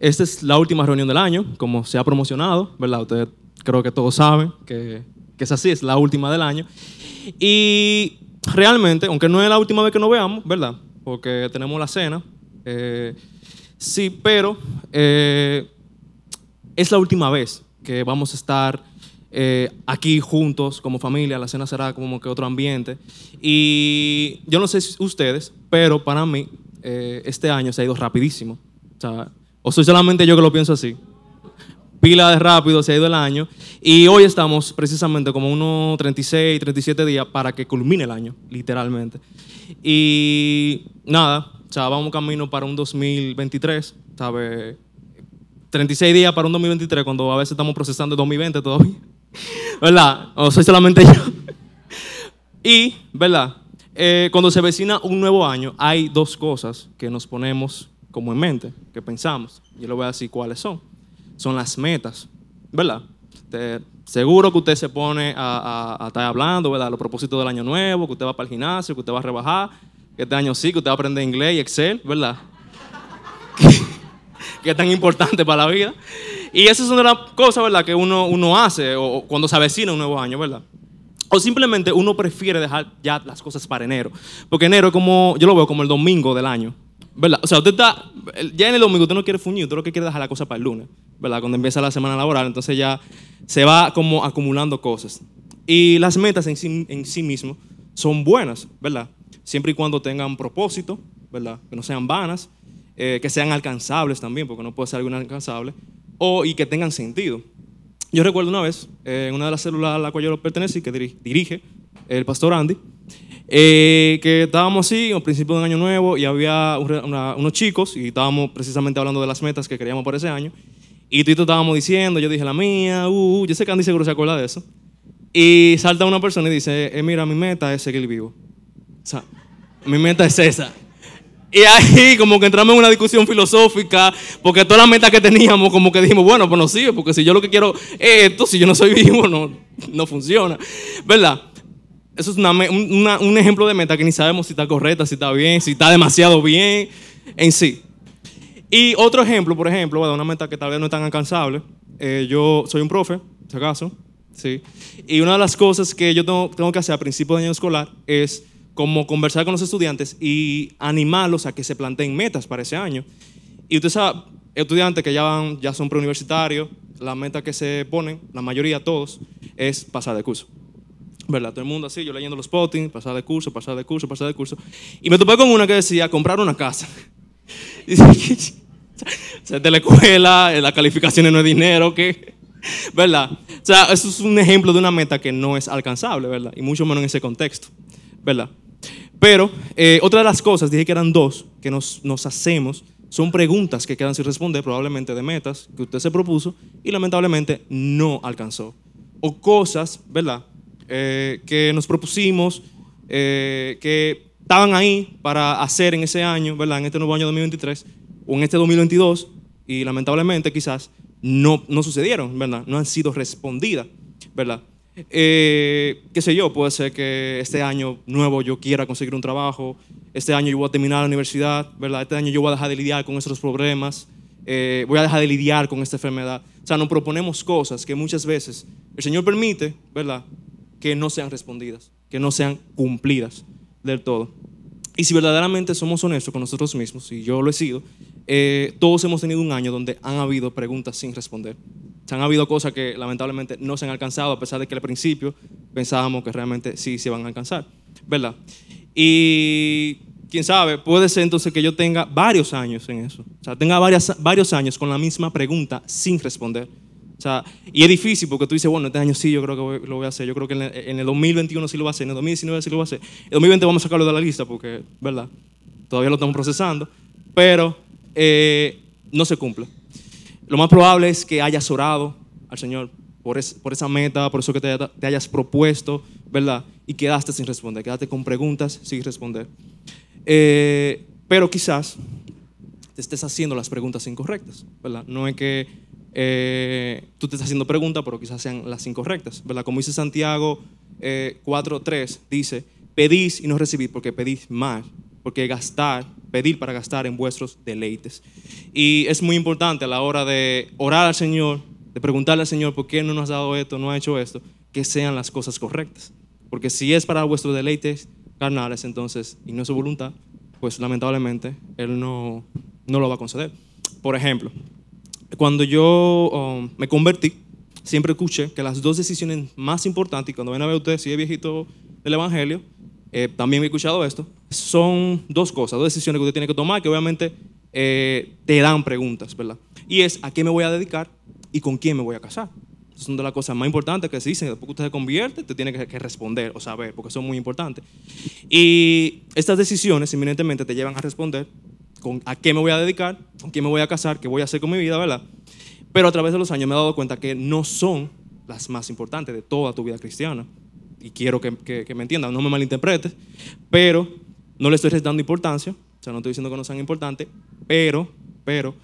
Esta es la última reunión del año, como se ha promocionado, ¿verdad? Ustedes creo que todos saben que, que es así, es la última del año. Y realmente, aunque no es la última vez que nos veamos, ¿verdad? Porque tenemos la cena. eh, sí, pero eh, es la última vez que vamos a estar eh, aquí juntos como familia. La cena será como que otro ambiente. Y yo no sé si ustedes, pero para mí eh, este año se ha ido rapidísimo. Sea, o soy solamente yo que lo pienso así. Pila de rápido se ha ido el año. Y hoy estamos precisamente como unos 36, 37 días para que culmine el año, literalmente. Y nada, o sea, vamos camino para un 2023, ¿sabes? 36 días para un 2023 cuando a veces estamos procesando el 2020 todavía. ¿Verdad? O soy solamente yo. Y, ¿verdad? Eh, cuando se vecina un nuevo año, hay dos cosas que nos ponemos como en mente, que pensamos. Yo le voy a decir cuáles son. Son las metas, ¿verdad? Seguro que usted se pone a, estar hablando, ¿verdad? Los propósitos del año nuevo, que usted va para el gimnasio, que usted va a rebajar, que este año sí, que usted va a aprender inglés y Excel, ¿verdad? que es tan importante para la vida. Y esas son las cosas, ¿verdad?, que uno, uno hace o cuando se avecina un nuevo año, ¿verdad? O simplemente uno prefiere dejar ya las cosas para enero. Porque enero es como, yo lo veo como el domingo del año, ¿verdad? O sea, usted está, ya en el domingo usted no quiere fuñir, usted lo que quiere es dejar la cosa para el lunes, ¿verdad? Cuando empieza la semana laboral, entonces ya se va como acumulando cosas. Y las metas en sí, en sí mismo son buenas, ¿verdad? Siempre y cuando tengan propósito, ¿verdad? Que no sean vanas, eh, que sean alcanzables también, porque no puede ser algo inalcanzable, o, y que tengan sentido. Yo recuerdo una vez, eh, en una de las células a la cual yo pertenecí, que diri- dirige el pastor Andy, eh, que estábamos así, al principio de un año nuevo, y había unos chicos, y estábamos precisamente hablando de las metas que queríamos para ese año, y tú estábamos diciendo, yo dije la mía, uh, uh, yo sé que Andy seguro se acuerda de eso, y salta una persona y dice, eh, mira, mi meta es seguir vivo. O sea, mi meta es esa. Y ahí como que entramos en una discusión filosófica, porque todas las metas que teníamos, como que dijimos, bueno, pues no sirve, porque si yo lo que quiero es esto, si yo no soy vivo, no, no funciona. ¿Verdad? Eso es un- ejemplo de meta que ni sabemos si está correcta, si está bien, si está demasiado bien en sí. Y otro ejemplo, por ejemplo, ¿verdad? una meta que tal vez no es tan alcanzable. eh, yo soy un profe, si acaso, ¿sí? Y una de las cosas que yo tengo, tengo que hacer a principio de año escolar es como conversar con los estudiantes y animarlos a que se planteen metas para ese año. Y usted sabe, estudiantes que ya, van, ya son preuniversitarios, la meta que se ponen, la mayoría, todos, es pasar de curso. ¿Verdad? Todo el mundo así, yo leyendo los potings, pasar de curso, pasar de curso, pasar de curso. Y me topé con una que decía, comprar una casa. Y dice, de la escuela, las calificaciones no es dinero, ¿qué? ¿Verdad? O sea, eso es un ejemplo de una meta que no es alcanzable, ¿verdad? Y mucho menos en ese contexto, ¿verdad? Pero eh, otra de las cosas, dije que eran dos, que nos, nos hacemos, son preguntas que quedan sin responder, probablemente de metas que usted se propuso y lamentablemente no alcanzó. O cosas, ¿verdad? Eh, que nos propusimos, eh, que estaban ahí para hacer en ese año, ¿verdad? En este nuevo año 2023 o en este 2022 y lamentablemente quizás no, no sucedieron, ¿verdad? No han sido respondidas, ¿verdad? Eh, qué sé yo, puede ser que este año nuevo yo quiera conseguir un trabajo, este año yo voy a terminar la universidad, ¿verdad? Este año yo voy a dejar de lidiar con estos problemas, eh, voy a dejar de lidiar con esta enfermedad. O sea, nos proponemos cosas que muchas veces el Señor permite, ¿verdad? Que no sean respondidas, que no sean cumplidas del todo. Y si verdaderamente somos honestos con nosotros mismos, y yo lo he sido, eh, todos hemos tenido un año donde han habido preguntas sin responder. O sea, han habido cosas que lamentablemente no se han alcanzado, a pesar de que al principio pensábamos que realmente sí se van a alcanzar, ¿verdad? Y quién sabe, puede ser entonces que yo tenga varios años en eso. O sea, tenga varios años con la misma pregunta sin responder. O sea, y es difícil porque tú dices, bueno, este año sí, yo creo que voy- lo voy a hacer. Yo creo que en el, en el 2021 sí lo voy a hacer, en el 2019 sí lo voy a hacer. En el 2020 vamos a sacarlo de la lista porque, ¿verdad? Todavía lo estamos procesando. Pero eh, no se cumple. Lo más probable es que hayas orado al Señor por, es- por esa meta, por eso que te hayas propuesto, ¿verdad? Y quedaste sin responder, quedaste con preguntas sin responder. Eh, pero quizás te estés haciendo las preguntas incorrectas, ¿verdad? No es que eh, tú te estás haciendo preguntas, pero quizás sean las incorrectas, ¿verdad? Como dice Santiago eh, 4.3, dice, pedís y no recibís porque pedís mal porque gastar, pedir para gastar en vuestros deleites. Y es muy importante a la hora de orar al Señor, de preguntarle al Señor por qué no nos ha dado esto, no ha hecho esto, que sean las cosas correctas. Porque si es para vuestros deleites carnales, entonces, y no es su voluntad, pues lamentablemente Él no, no lo va a conceder. Por ejemplo, cuando yo um, me convertí, siempre escuché que las dos decisiones más importantes, cuando ven a ver ustedes, si es viejito del Evangelio, eh, también he escuchado esto, son dos cosas, dos decisiones que usted tiene que tomar, que obviamente eh, te dan preguntas, ¿verdad? Y es a qué me voy a dedicar y con quién me voy a casar. Son de las cosas más importantes que se dicen. Después que usted se convierte, te tiene que, que responder o saber, porque son muy importantes. Y estas decisiones, inminentemente, te llevan a responder a qué me voy a dedicar, con quién me voy a casar, qué voy a hacer con mi vida, ¿verdad? Pero a través de los años me he dado cuenta que no son las más importantes de toda tu vida cristiana. Y quiero que me entiendan, no me malinterpretes, pero no le estoy restando importancia, o sea, no estoy diciendo que no sean importantes, pero, pero,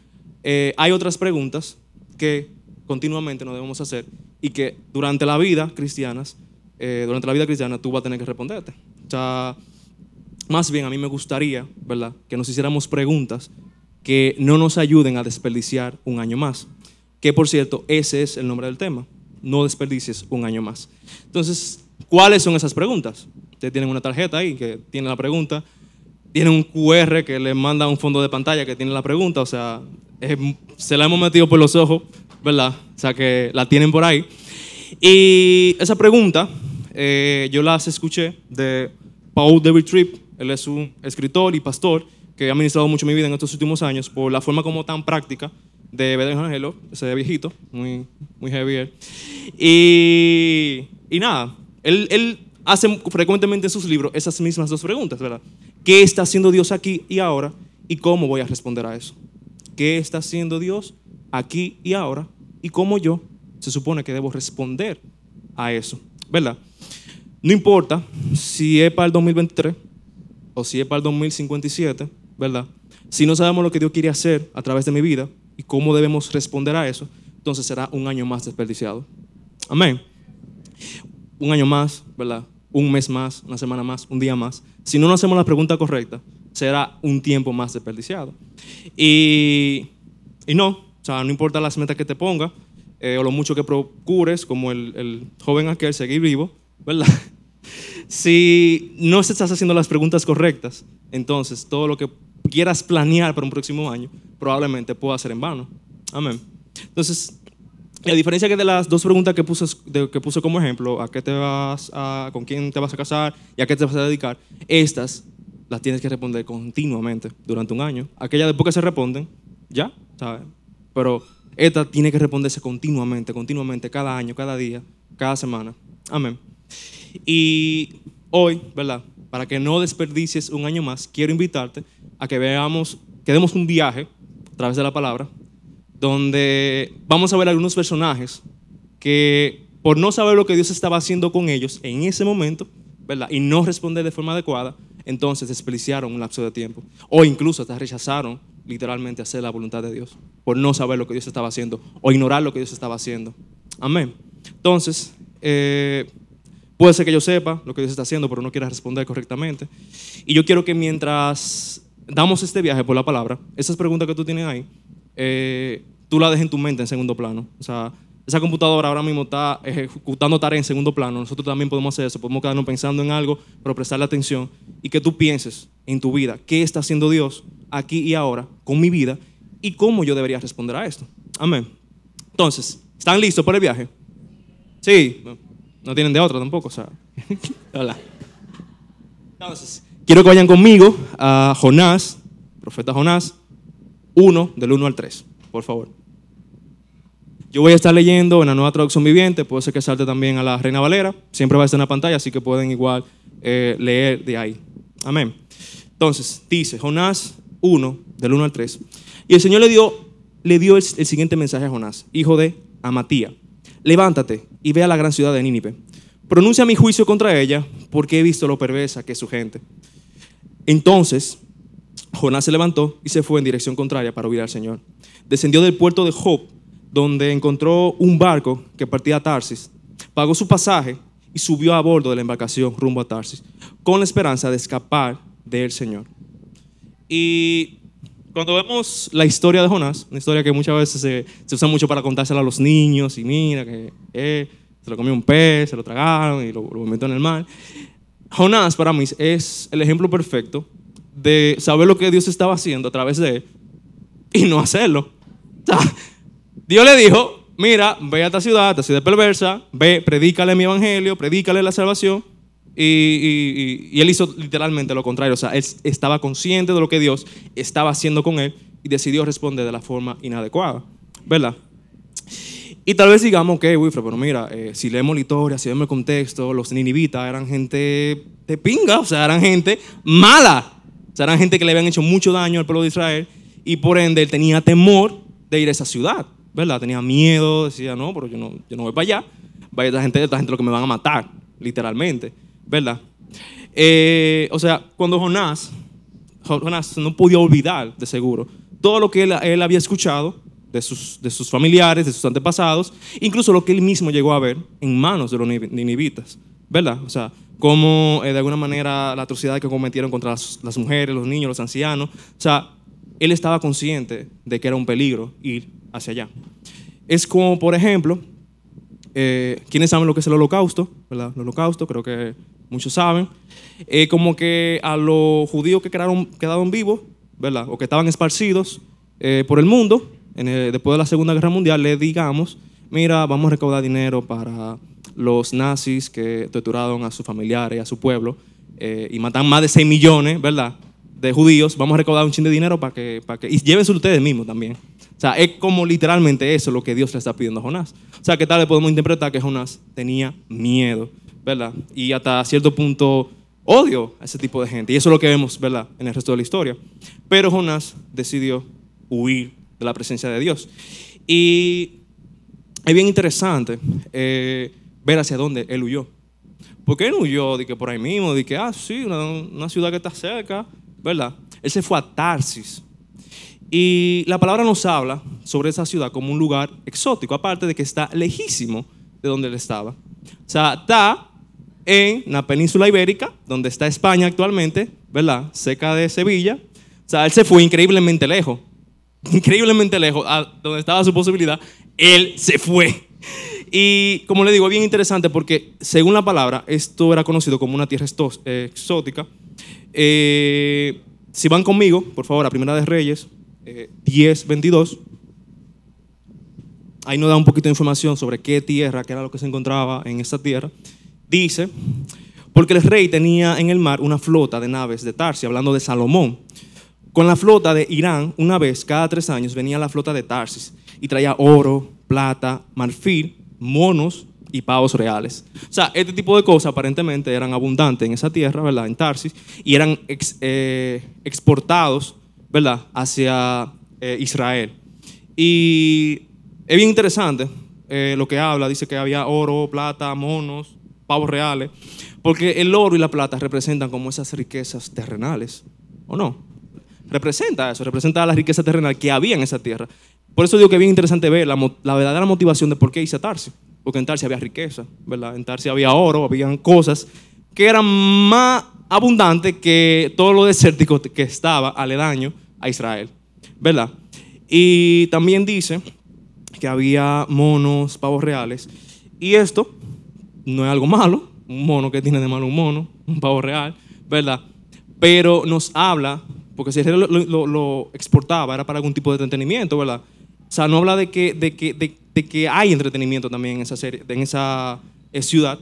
eh, hay otras preguntas que continuamente nos debemos hacer y que durante la vida cristianas, eh, durante la vida cristiana tú vas a tener que responderte. O sea, más bien a mí me gustaría, ¿verdad?, que nos hiciéramos preguntas que no nos ayuden a desperdiciar un año más. Que por cierto, ese es el nombre del tema. No desperdicies un año más. Entonces, ¿cuáles son esas preguntas? Ustedes tienen una tarjeta ahí que tiene la pregunta. Tienen un QR que le manda un fondo de pantalla que tiene la pregunta. O sea, se la hemos metido por los ojos, ¿verdad? O sea, que la tienen por ahí. Y esa pregunta eh, yo las escuché de Paul David Tripp. Él es un escritor y pastor que ha ministrado mucho mi vida en estos últimos años por la forma como tan práctica de ver el Evangelio, ese viejito, muy, muy heavy él. Y, y nada, él, él hace frecuentemente en sus libros esas mismas dos preguntas, ¿verdad? ¿Qué está haciendo Dios aquí y ahora? ¿Y cómo voy a responder a eso? ¿Qué está haciendo Dios aquí y ahora? ¿Y cómo yo se supone que debo responder a eso? ¿Verdad? No importa si es para el 2023 o si es para el 2057, ¿verdad? Si no sabemos lo que Dios quiere hacer a través de mi vida y cómo debemos responder a eso, entonces será un año más desperdiciado. Amén. Un año más, ¿verdad? Un mes más, una semana más, un día más. Si no nos hacemos la pregunta correcta, será un tiempo más desperdiciado. Y, y no, o sea, no importa las metas que te pongas eh, o lo mucho que procures, como el, el joven aquel, seguir vivo, ¿verdad? Si no estás haciendo las preguntas correctas, entonces todo lo que quieras planear para un próximo año probablemente pueda ser en vano. Amén. Entonces, la diferencia que de las dos preguntas que puse, de- que puse como ejemplo, a qué te vas a, con quién te vas a casar y a qué te vas a dedicar, estas las tienes que responder continuamente durante un año. Aquellas después que se responden, ya, ¿sabes? Pero esta tiene que responderse continuamente, continuamente, cada año, cada día, cada semana. Amén. Y hoy, ¿verdad? Para que no desperdicies un año más, quiero invitarte a que veamos, que demos un viaje a través de la palabra, donde vamos a ver algunos personajes que por no saber lo que Dios estaba haciendo con ellos en ese momento, ¿verdad? Y no responder de forma adecuada, entonces desperdiciaron un lapso de tiempo. O incluso hasta rechazaron literalmente hacer la voluntad de Dios, por no saber lo que Dios estaba haciendo o ignorar lo que Dios estaba haciendo. Amén. Entonces, eh, puede ser que yo sepa lo que Dios está haciendo, pero no quiera responder correctamente. Y yo quiero que mientras damos este viaje por la palabra, esas preguntas que tú tienes ahí, eh, tú las dejes en tu mente en segundo plano. O sea, esa computadora ahora mismo está ejecutando tareas en segundo plano. Nosotros también podemos hacer eso. Podemos quedarnos pensando en algo, pero prestarle atención y que tú pienses en tu vida qué está haciendo Dios aquí y ahora con mi vida y cómo yo debería responder a esto. Amén. Entonces, ¿están listos para el viaje? Sí, no, tienen de otra tampoco, o sea. Hola. Entonces, quiero que vayan conmigo a Jonás, profeta Jonás, 1, del 1 al 3, por favor. Yo voy a estar leyendo en la nueva traducción viviente, puede ser que salte también a la Reina Valera, siempre va a estar en la pantalla, así que pueden igual eh, leer de ahí. Amén. Entonces, dice Jonás 1, del 1 al 3. Y el Señor le dio, le dio el siguiente mensaje a Jonás, hijo de Amatía. Levántate y ve a la gran ciudad de Nínive. Pronuncia mi juicio contra ella, porque he visto lo perversa que es su gente. Entonces, Jonás se levantó y se fue en dirección contraria para huir al Señor. Descendió del puerto de Job, donde encontró un barco que partía a Tarsis. Pagó su pasaje y subió a bordo de la embarcación rumbo a Tarsis, con la esperanza de escapar del Señor. Y cuando vemos la historia de Jonás, una historia que muchas veces se, se usa mucho para contársela a los niños, y mira que eh, se lo comió un pez, se lo tragaron y lo, lo en el mar. Jonás para mí es el ejemplo perfecto de saber lo que Dios estaba haciendo a través de él y no hacerlo. O sea, Dios le dijo, mira, ve a esta ciudad, esta ciudad perversa, ve, predícale mi evangelio, predícale la salvación. Y, y- él hizo literalmente lo contrario. O sea, él estaba consciente de lo que Dios estaba haciendo con él y decidió responder de la forma inadecuada. ¿Verdad? Y tal vez digamos, ok, Wilfred, pero mira, eh, si leemos la historia, si vemos el contexto, los ninivitas eran gente de pinga, o sea, eran gente mala. O sea, eran gente que le habían hecho mucho daño al pueblo de Israel y por ende él tenía temor de ir a esa ciudad, ¿verdad? Tenía miedo, decía, no, pero yo no, yo no voy para allá. Vaya esta gente, esta gente lo que me van a matar, literalmente, ¿verdad? Eh, o sea, cuando Jonás, Jonás no podía olvidar, de seguro, todo lo que él, había escuchado de sus, de sus familiares, de sus antepasados, incluso lo que él mismo llegó a ver en manos de los nini- ninivitas, ¿verdad? O sea, cómo eh, de alguna manera la atrocidad que cometieron contra las, las mujeres, los niños, los ancianos, o sea, él estaba consciente de que era un peligro ir hacia allá. Es como, por ejemplo, eh, ¿quiénes saben lo que es el holocausto? ¿verdad? El holocausto, creo que muchos saben. Eh, como que a los judíos que quedaron, quedaron vivos, ¿verdad? O que estaban esparcidos eh, por el mundo, después de la Segunda Guerra Mundial, le digamos, mira, vamos a recaudar dinero para los nazis que torturaron a sus familiares a su pueblo eh, y matan más de 6 millones, ¿verdad? De judíos, vamos a recaudar un chin de dinero para que, para que... Y llévense ustedes mismos también. O sea, es como literalmente eso lo que Dios le está pidiendo a Jonás. O sea, que tal vez podemos interpretar que Jonás tenía miedo, ¿verdad? Y hasta cierto punto odio a ese tipo de gente. Y eso es lo que vemos, ¿verdad? En el resto de la historia. Pero Jonás decidió huir de la presencia de Dios. Y es bien interesante eh, ver hacia dónde él huyó. Porque él huyó de que por ahí mismo, de que, ah, sí, una, una ciudad que está cerca, ¿verdad? Él se fue a Tarsis. Y la palabra nos habla sobre esa ciudad como un lugar exótico, aparte de que está lejísimo de donde él estaba. O sea, está en la península ibérica, donde está España actualmente, ¿verdad? Cerca de Sevilla. O sea, él se fue increíblemente lejos. Increíblemente lejos, a donde estaba su posibilidad, él se fue. Y como le digo, es bien interesante porque según la palabra, esto era conocido como una tierra eh, exótica. Eh, si van conmigo, por favor, a Primera de Reyes, eh, 10, 22. Ahí nos da un poquito de información sobre qué tierra, qué era lo que se encontraba en esta tierra. Dice, porque el rey tenía en el mar una flota de naves de Tarsi, hablando de Salomón. Con la flota de Irán, una vez cada tres años venía la flota de Tarsis y traía oro, plata, marfil, monos y pavos reales. O sea, este tipo de cosas aparentemente eran abundantes en esa tierra, ¿verdad? En Tarsis, y eran eh, exportados, ¿verdad? Hacia eh, Israel. Y es bien interesante eh, lo que habla, dice que había oro, plata, monos, pavos reales, porque el oro y la plata representan como esas riquezas terrenales, ¿o no? representa eso, representa la riqueza terrenal que había en esa tierra. Por eso digo que es bien interesante ver la, la verdadera motivación de por qué hice Tarsi. Porque en Tarsi había riqueza, ¿verdad? En Tarsi había oro, habían cosas que eran más abundantes que todo lo desértico que estaba aledaño a Israel, ¿verdad? Y también dice que había monos, pavos reales. Y esto no es algo malo, un mono que tiene de malo un mono, un pavo real, ¿verdad? Pero nos habla, porque si lo, lo- exportaba era para algún tipo de entretenimiento, ¿verdad? O sea, no habla de que, de que, de que hay entretenimiento también en esa, serie, en esa eh, ciudad.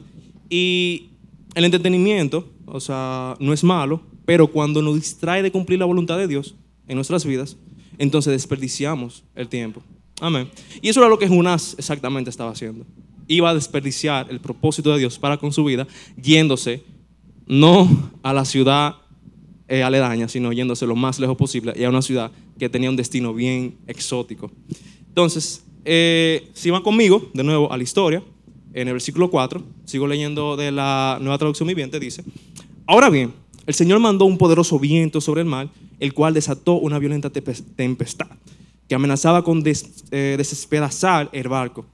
Y el entretenimiento, o sea, no es malo, pero cuando nos distrae de cumplir la voluntad de Dios en nuestras vidas, entonces desperdiciamos el tiempo. Amén. Y eso era lo que Jonás exactamente estaba haciendo. Iba a desperdiciar el propósito de Dios para con su vida, yéndose no a la ciudad eh, aledaña, sino yéndose lo más lejos posible y a una ciudad que tenía un destino bien exótico. Entonces, eh, si van conmigo de nuevo a la historia, en el versículo 4, sigo leyendo de la nueva traducción viviente, dice, ahora bien, el Señor mandó un poderoso viento sobre el mar, el cual desató una violenta tempestad que amenazaba con des- eh, despedazar el barco.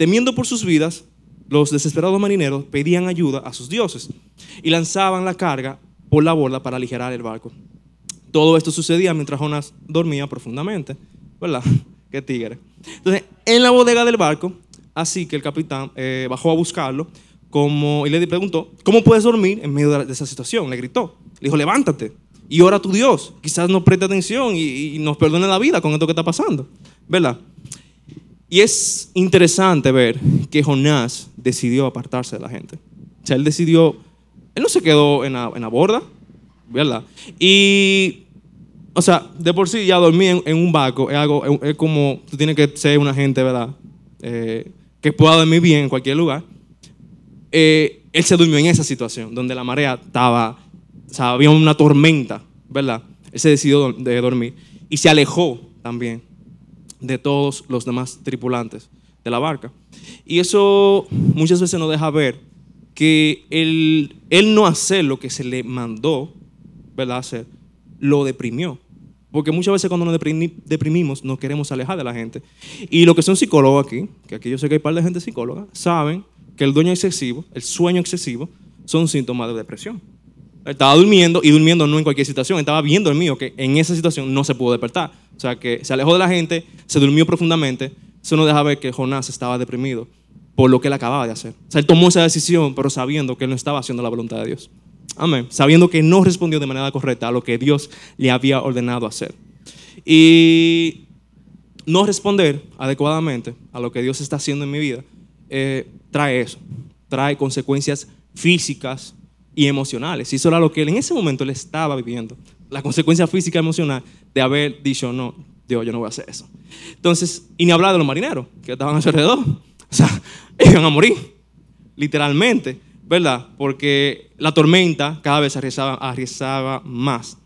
Temiendo por sus vidas, los desesperados marineros pedían ayuda a sus dioses y lanzaban la carga por la borda para aligerar el barco. Todo esto sucedía mientras Jonás dormía profundamente, ¿verdad? Qué tigre. Entonces, en la bodega del barco, así que el capitán eh, bajó a buscarlo como, y le preguntó, ¿cómo puedes dormir en medio de esa situación? Le gritó. Le dijo, levántate y ora a tu Dios. Quizás nos preste atención y, y nos perdone la vida con esto que está pasando, ¿verdad? Y es interesante ver que Jonás decidió apartarse de la gente. O sea, él decidió, él no se quedó en la, en la borda, ¿verdad? Y, o sea, de por sí ya dormir en, un barco es algo, es, como, tú tienes que ser una gente, ¿verdad? Eh, que pueda dormir bien en cualquier lugar. Eh, él se durmió en esa situación, donde la marea estaba, o sea, había una tormenta, ¿verdad? Él se decidió de dormir y se alejó también de todos los demás tripulantes de la barca. Y eso muchas veces nos deja ver que él, él no hacer lo que se le mandó, ¿verdad? Hacer, lo deprimió. Porque muchas veces cuando nos deprimimos nos queremos alejar de la gente. Y lo que son psicólogos aquí, que aquí yo sé que hay un par de gente psicóloga, saben que el dueño excesivo, el sueño excesivo, son síntomas de depresión. Estaba durmiendo y durmiendo no en cualquier situación, estaba viendo el mío que en esa situación no se pudo despertar. O sea, que se alejó de la gente, se durmió profundamente. Eso nos deja ver que Jonás estaba deprimido por lo que él acababa de hacer. O sea, él tomó esa decisión, pero sabiendo que él no estaba haciendo la voluntad de Dios. Amén. Sabiendo que no respondió de manera correcta a lo que Dios le había ordenado hacer. Y no responder adecuadamente a lo que Dios está haciendo en mi vida eh, trae eso. Trae consecuencias físicas y emocionales. Y eso era lo que él en ese momento le estaba viviendo. La consecuencia física y emocional de haber dicho, no, Dios, yo no voy a hacer eso. Entonces, y ni hablar de los marineros que estaban a su alrededor. O sea, iban a morir, literalmente, ¿verdad? Porque la tormenta cada vez arriesgaba, arriesgaba más.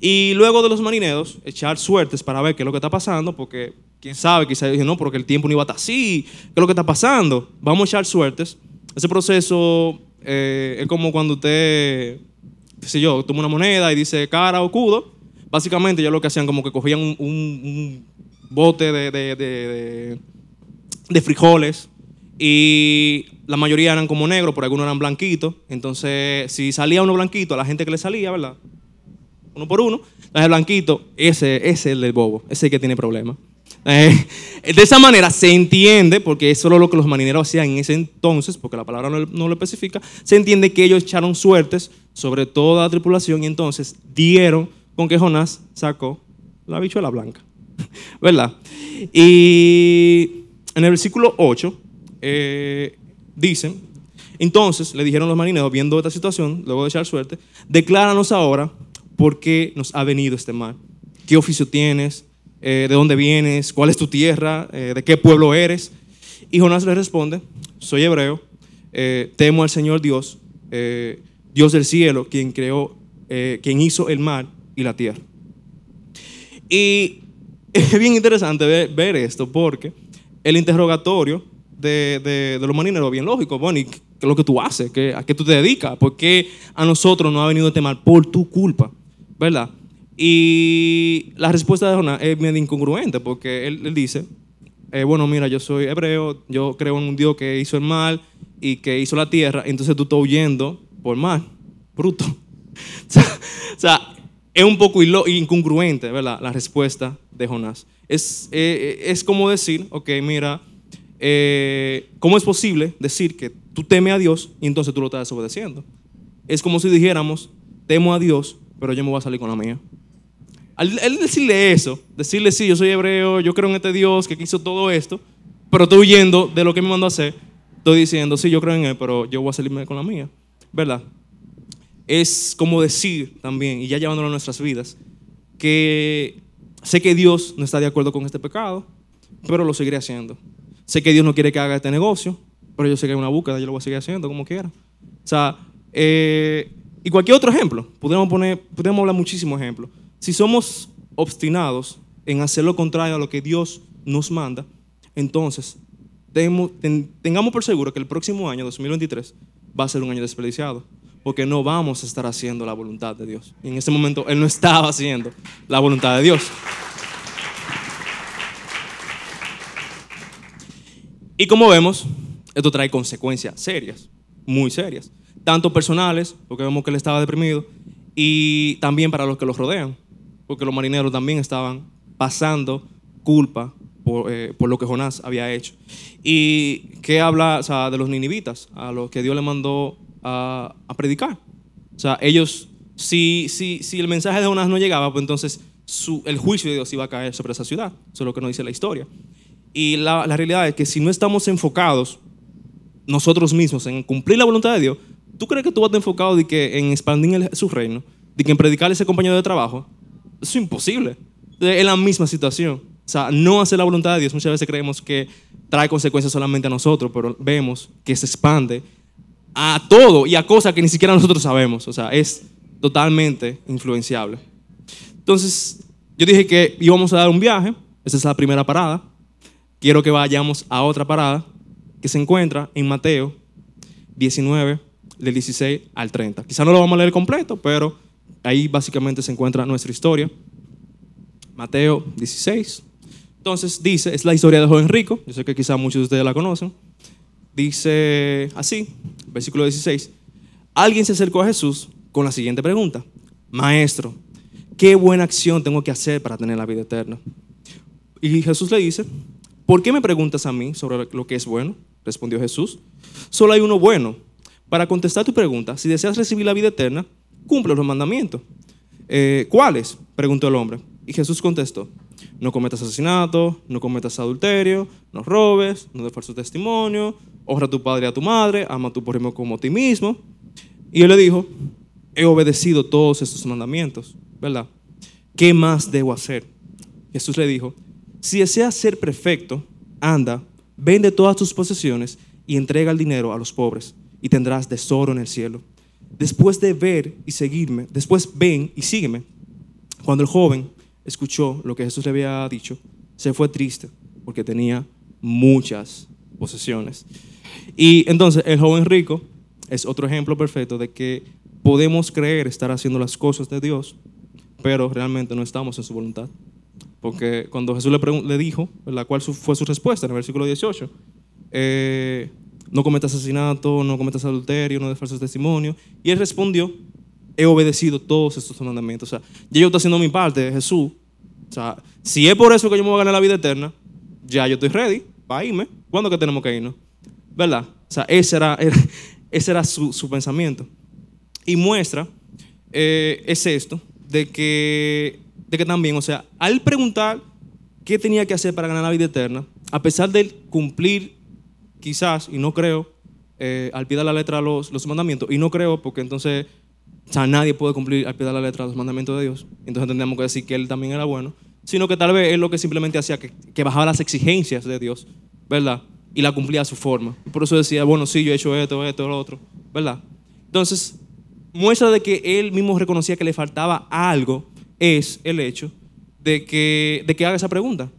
Y luego de los marineros, echar suertes para ver qué es lo que está pasando, porque quién sabe, quizás dije, no, porque el tiempo no iba a estar así, qué es lo que está pasando. Vamos a echar suertes. Ese proceso eh, es como cuando usted, qué sé yo, toma una moneda y dice cara o cudo básicamente ya lo que hacían como que cogían un, bote de, frijoles y la mayoría eran como negros, pero algunos eran blanquitos. Entonces, si salía uno blanquito, a la gente que le salía, ¿verdad? Uno por uno. El blanquito, ese, ese es el del bobo, ese es el que tiene problemas. Eh, de esa manera se entiende, porque eso es lo que los marineros hacían en ese entonces, porque la palabra no, lo especifica, se entiende que ellos echaron suertes sobre toda la tripulación y entonces dieron con que Jonás sacó la bichuela blanca. ¿Verdad? Y en el versículo 8 eh, dicen, entonces le dijeron los marineros, viendo esta situación, luego de echar suerte, decláranos ahora por qué nos ha venido este mal. ¿Qué oficio tienes? Eh, ¿De dónde vienes? ¿Cuál es tu tierra? Eh, ¿De qué pueblo eres? Y Jonás le responde, soy hebreo, temo al Señor Dios, Dios del cielo, quien creó, quien hizo el mar y la tierra. Y es bien interesante ver, esto porque el interrogatorio de, de, los marineros, bien lógico, bueno, qué es lo que tú haces? ¿Qué, ¿A qué tú te dedicas? ¿Por qué a nosotros no ha venido este mal? Por tu culpa, ¿verdad? Y la respuesta de Jonás es medio incongruente porque él, dice, eh, bueno, mira, yo soy hebreo, yo creo en un Dios que hizo el mal y que hizo la tierra, entonces tú estás huyendo por mal, bruto. o sea, es un poco incongruente, ¿verdad? La respuesta de Jonás. Es, eh, es como decir, ok, mira, eh, ¿cómo es posible decir que tú temes a Dios y entonces tú lo estás desobedeciendo? Es como si dijéramos, temo a Dios, pero yo me voy a salir con la mía. Al, decirle eso, decirle, sí, yo soy hebreo, yo creo en este Dios que hizo todo esto, pero estoy huyendo de lo que me mandó a hacer, estoy diciendo, sí, yo creo en Él, pero yo voy a salirme con la mía, ¿verdad? es como decir también, y ya llevándolo a nuestras vidas, que sé que Dios no está de acuerdo con este pecado, pero lo seguiré haciendo. Sé que Dios no quiere que haga este negocio, pero yo sé que hay una búsqueda, yo lo voy a seguir haciendo como quiera. O sea, eh, y cualquier otro ejemplo, podríamos, poner, podríamos hablar muchísimos ejemplos. Si somos obstinados en hacer lo contrario a lo que Dios nos manda, entonces tengamos por seguro que el próximo año, 2023, va a ser un año desperdiciado porque no vamos a estar haciendo la voluntad de Dios. Y en ese momento él no estaba haciendo la voluntad de Dios. Y como vemos, esto trae consecuencias serias, muy serias, tanto personales, porque vemos que él estaba deprimido, y también para los que los rodean. Porque los marineros también estaban pasando culpa por, eh, por lo que Jonás había hecho. ¿Y qué habla o sea, de los ninivitas, a los que Dios le mandó a, a predicar? O sea, ellos, si, si, si el mensaje de Jonás no llegaba, pues entonces su- el juicio de Dios iba a caer sobre esa ciudad. Eso es lo que nos dice la historia. Y la, la realidad es que si no estamos enfocados nosotros mismos en cumplir la voluntad de Dios, ¿tú crees que tú vas a estar enfocado de que en expandir el- su reino? ¿De que en predicarle a ese compañero de trabajo? Es imposible. Es la misma situación. O sea, no hacer la voluntad de Dios muchas veces creemos que trae consecuencias solamente a nosotros, pero vemos que se expande a todo y a cosas que ni siquiera nosotros sabemos. O sea, es totalmente influenciable. Entonces, yo dije que íbamos a dar un viaje. Esa es la primera parada. Quiero que vayamos a otra parada que se encuentra en Mateo 19, del 16 al 30. Quizá no lo vamos a leer completo, pero ahí básicamente se encuentra nuestra historia. Mateo 16. Entonces dice, es la historia del joven rico. Yo sé que quizá muchos de ustedes la conocen. Dice así, versículo 16. Alguien se acercó a Jesús con la siguiente pregunta. Maestro, ¿qué buena acción tengo que hacer para tener la vida eterna? Y Jesús le dice, ¿por qué me preguntas a mí sobre lo que es bueno? Respondió Jesús. Solo hay uno bueno. Para contestar tu pregunta, si deseas recibir la vida eterna, cumple los mandamientos. Eh, ¿Cuáles? Preguntó el hombre. Y Jesús contestó, no cometas asesinato, no cometas adulterio, no robes, no des falso testimonio, honra a tu padre y a tu madre, ama a tu prójimo como a ti mismo. Y él le dijo, he obedecido todos estos mandamientos, ¿verdad? ¿Qué más debo hacer? Jesús le dijo, si deseas ser perfecto, anda, vende todas tus posesiones y entrega el dinero a los pobres y tendrás tesoro en el cielo. Después de ver y seguirme, después ven y sígueme. Cuando el joven escuchó lo que Jesús le había dicho, se fue triste porque tenía muchas posesiones. Y entonces el joven rico es otro ejemplo perfecto de que podemos creer estar haciendo las cosas de Dios, pero realmente no estamos en su voluntad. Porque cuando Jesús le, le dijo, la cual fue su respuesta en el versículo 18, eh, no cometas asesinato, no cometas adulterio, no des falsos testimonios. Y él respondió, he obedecido todos estos mandamientos. O sea, ya yo estoy haciendo mi parte, Jesús. O sea, si es por eso que yo me voy a ganar la vida eterna, ya yo estoy ready para irme. ¿Cuándo que tenemos que irnos? ¿Verdad? O sea, ese era, ese era su, su pensamiento. Y muestra eh, es esto, de que, de que también, o sea, al preguntar qué tenía que hacer para ganar la vida eterna, a pesar de cumplir quizás, y no creo, eh, al pie de la letra los, los mandamientos, y no creo porque entonces, nadie puede cumplir al pie de la letra los mandamientos de Dios, entonces tendríamos que decir que él también era bueno, sino que tal vez él lo que simplemente hacía, que, que bajaba las exigencias de Dios, ¿verdad? Y la cumplía a su forma. Por eso decía, bueno, sí, yo he hecho esto, esto, lo otro, ¿verdad? Entonces, muestra de que él mismo reconocía que le faltaba algo es el hecho de que, de que haga esa pregunta.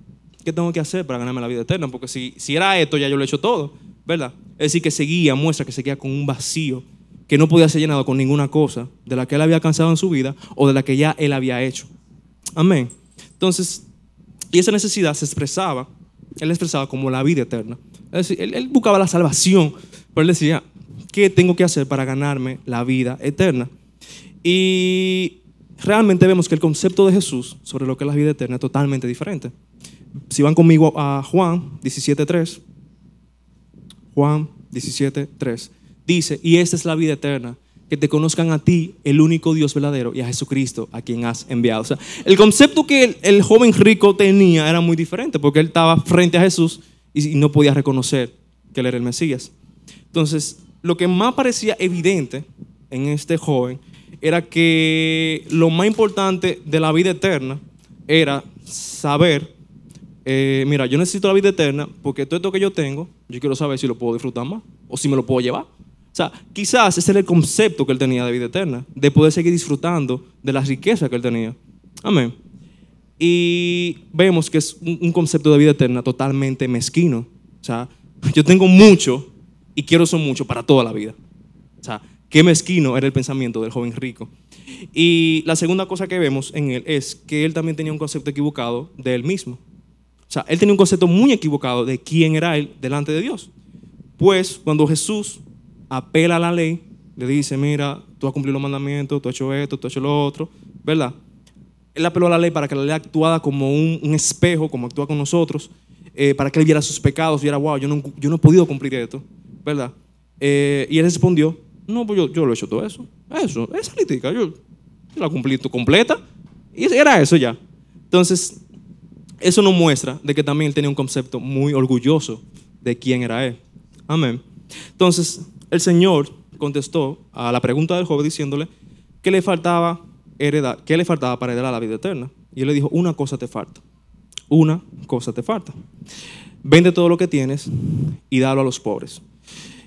¿Qué tengo que hacer para ganarme la vida eterna? Porque si, si era esto, ya yo lo he hecho todo, ¿verdad? Es decir, que seguía, muestra que seguía con un vacío que no podía ser llenado con ninguna cosa de la que él había alcanzado en su vida o de la que ya él había hecho. Amén. Entonces, y esa necesidad se expresaba, él expresaba como la vida eterna. Es decir, él, él buscaba la salvación, pero él decía, ¿qué tengo que hacer para ganarme la vida eterna? Y realmente vemos que el concepto de Jesús sobre lo que es la vida eterna es totalmente diferente. Si van conmigo a Juan 17.3, Juan 17.3, dice, y esta es la vida eterna, que te conozcan a ti, el único Dios verdadero, y a Jesucristo, a quien has enviado. O sea, el concepto que el, joven rico tenía era muy diferente, porque él estaba frente a Jesús y, y no podía reconocer que él era el Mesías. Entonces, lo que más parecía evidente en este joven era que lo más importante de la vida eterna era saber, eh, mira, yo necesito la vida eterna porque todo esto que yo tengo, yo quiero saber si lo puedo disfrutar más o si me lo puedo llevar. O sea, quizás ese era el concepto que él tenía de vida eterna, de poder seguir disfrutando de las riquezas que él tenía. Amén. Y vemos que es un, concepto de vida eterna totalmente mezquino. O sea, yo tengo mucho y quiero eso mucho para toda la vida. O sea, qué mezquino era el pensamiento del joven rico. Y la segunda cosa que vemos en él es que él también tenía un concepto equivocado de él mismo. O sea, él tenía un concepto muy equivocado de quién era él delante de Dios. Pues cuando Jesús apela a la ley, le dice, mira, tú has cumplido los mandamientos, tú has hecho esto, tú has hecho lo otro, ¿verdad? él apeló a la ley para que la ley actuara como un, espejo, como actúa con nosotros, eh, para que él viera sus pecados, viera, wow, yo no, yo no he podido cumplir esto, ¿verdad? Eh, y él respondió, no, pues yo, yo lo he hecho todo eso. Eso, esa lítica, yo, yo la cumplí completa. Y era eso ya. Entonces, eso nos muestra de que también él tenía un concepto muy orgulloso de quién era él. Amén. Entonces, el Señor contestó a la pregunta del joven diciéndole que le faltaba heredar, qué le faltaba para heredar la vida eterna. Y él le dijo, una cosa te falta. Una cosa te falta. Vende todo lo que tienes y dalo a los pobres.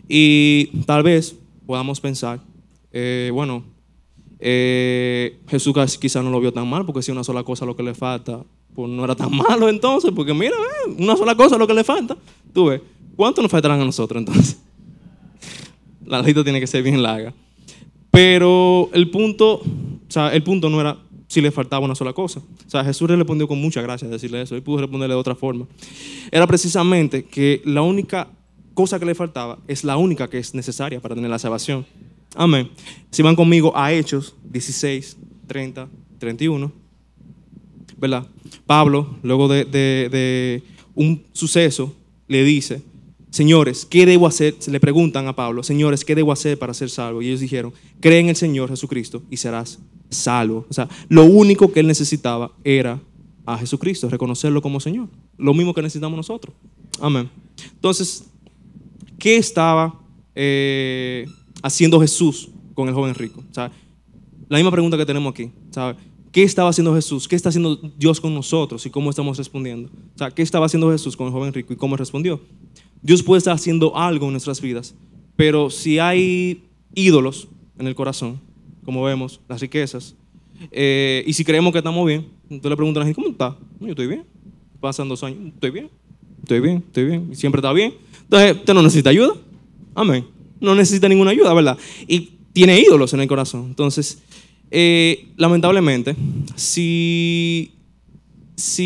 Y tal vez podamos pensar, eh, bueno, eh, Jesús quizás no lo vio tan mal, porque si una sola cosa lo que le falta, pues no era tan malo entonces, porque mira, eh, una sola cosa lo que le falta. Tú ves, ¿cuánto nos faltarán a nosotros entonces? La lista tiene que ser bien larga. Pero el punto, o sea, el punto no era si le faltaba una sola cosa. O sea, Jesús le respondió con mucha gracia decirle eso. Y pudo responderle de otra forma. Era precisamente que la única cosa que le faltaba es la única que es necesaria para tener la salvación. Amén. Si van conmigo a Hechos 16, 30, 31. ¿Verdad? Pablo, luego de, un suceso, le dice, señores, ¿qué debo hacer? Le preguntan a Pablo, señores, ¿qué debo hacer para ser salvo? Y ellos dijeron, cree en el Señor Jesucristo y serás salvo. O sea, lo único que él necesitaba era a Jesucristo, reconocerlo como Señor. Lo mismo que necesitamos nosotros. Amén. Entonces, ¿qué estaba eh, haciendo Jesús con el joven rico? O sea, la misma pregunta que tenemos aquí. ¿sabe? ¿Qué estaba haciendo Jesús? ¿Qué está haciendo Dios con nosotros y cómo estamos respondiendo? O sea, ¿qué estaba haciendo Jesús con el joven rico y cómo respondió? Dios puede estar haciendo algo en nuestras vidas, pero si hay ídolos en el corazón, como vemos, las riquezas. Eh, y si creemos que estamos bien, entonces le preguntan a la gente, ¿cómo está? Yo estoy bien. Pasan dos años, estoy bien, estoy bien, estoy bien. Y siempre está bien. Entonces, usted no necesita ayuda. Amén. No necesita ninguna ayuda, ¿verdad? Y tiene ídolos en el corazón. Entonces, eh, lamentablemente, si,